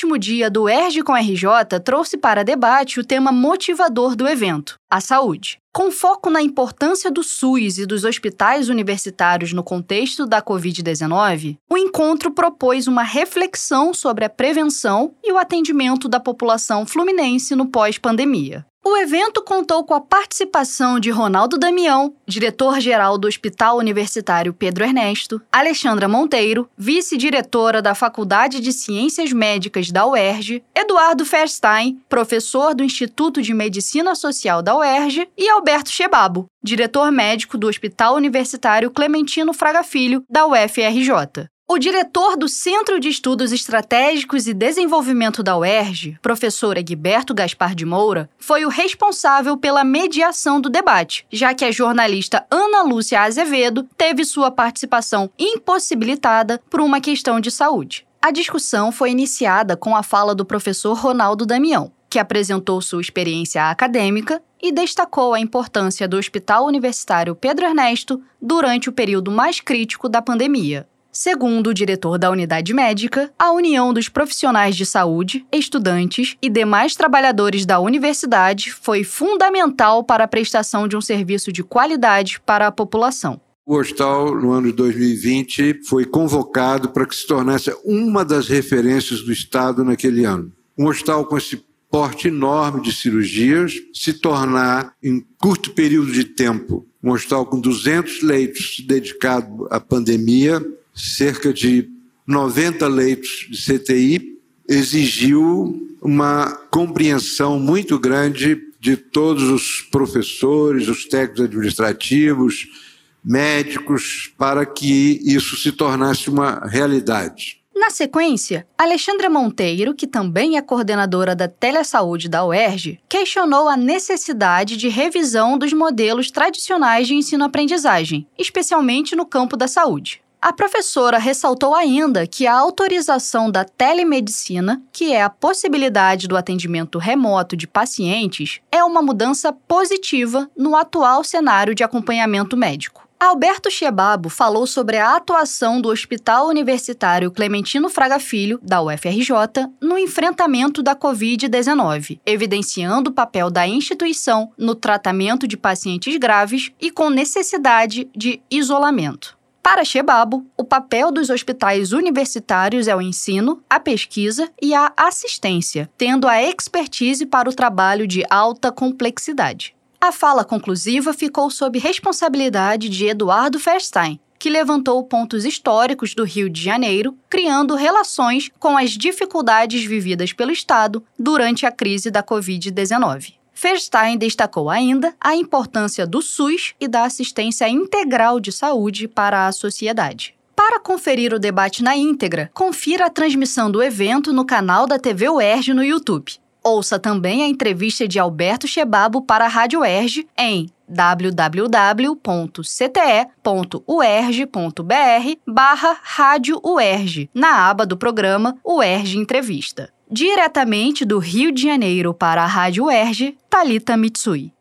último dia do ERJ com RJ trouxe para debate o tema motivador do evento, a saúde. Com foco na importância do SUS e dos hospitais universitários no contexto da Covid-19, o encontro propôs uma reflexão sobre a prevenção e o atendimento da população fluminense no pós-pandemia. O evento contou com a participação de Ronaldo Damião, diretor-geral do Hospital Universitário Pedro Ernesto, Alexandra Monteiro, vice-diretora da Faculdade de Ciências Médicas da UERJ, Eduardo Ferstein, professor do Instituto de Medicina Social da UERJ, e Alberto Chebabo, diretor médico do Hospital Universitário Clementino Fraga Filho, da UFRJ. O diretor do Centro de Estudos Estratégicos e Desenvolvimento da UERJ, professor Egberto Gaspar de Moura, foi o responsável pela mediação do debate, já que a jornalista Ana Lúcia Azevedo teve sua participação impossibilitada por uma questão de saúde. A discussão foi iniciada com a fala do professor Ronaldo Damião, que apresentou sua experiência acadêmica e destacou a importância do Hospital Universitário Pedro Ernesto durante o período mais crítico da pandemia. Segundo o diretor da unidade médica, a união dos profissionais de saúde, estudantes e demais trabalhadores da universidade foi fundamental para a prestação de um serviço de qualidade para a população. O hospital, no ano de 2020, foi convocado para que se tornasse uma das referências do Estado naquele ano. Um hospital com esse porte enorme de cirurgias se tornar, em curto período de tempo, um hospital com 200 leitos dedicado à pandemia, cerca de 90 leitos de CTI, exigiu uma compreensão muito grande de todos os professores, os técnicos administrativos, médicos, para que isso se tornasse uma realidade. Na sequência, Alexandra Monteiro, que também é coordenadora da Telesaúde da UERJ, questionou a necessidade de revisão dos modelos tradicionais de ensino-aprendizagem, especialmente no campo da saúde. A professora ressaltou ainda que a autorização da telemedicina, que é a possibilidade do atendimento remoto de pacientes, é uma mudança positiva no atual cenário de acompanhamento médico. Alberto Chebabo falou sobre a atuação do Hospital Universitário Clementino Fraga Filho, da UFRJ, no enfrentamento da Covid-19, evidenciando o papel da instituição no tratamento de pacientes graves e com necessidade de isolamento. Para Chebabo, o papel dos hospitais universitários é o ensino, a pesquisa e a assistência, tendo a expertise para o trabalho de alta complexidade. A fala conclusiva ficou sob responsabilidade de Eduardo Ferstein, que levantou pontos históricos do Rio de Janeiro, criando relações com as dificuldades vividas pelo Estado durante a crise da Covid-19. Ferstein destacou ainda a importância do SUS e da assistência integral de saúde para a sociedade. Para conferir o debate na íntegra, confira a transmissão do evento no canal da TV UERJ no YouTube. Ouça também a entrevista de Alberto Chebabo para a Rádio UERJ em www.cte.uerj.br barra Rádio UERJ, na aba do programa UERJ Entrevista. Diretamente do Rio de Janeiro para a Rádio UERJ, Talita Mitsui.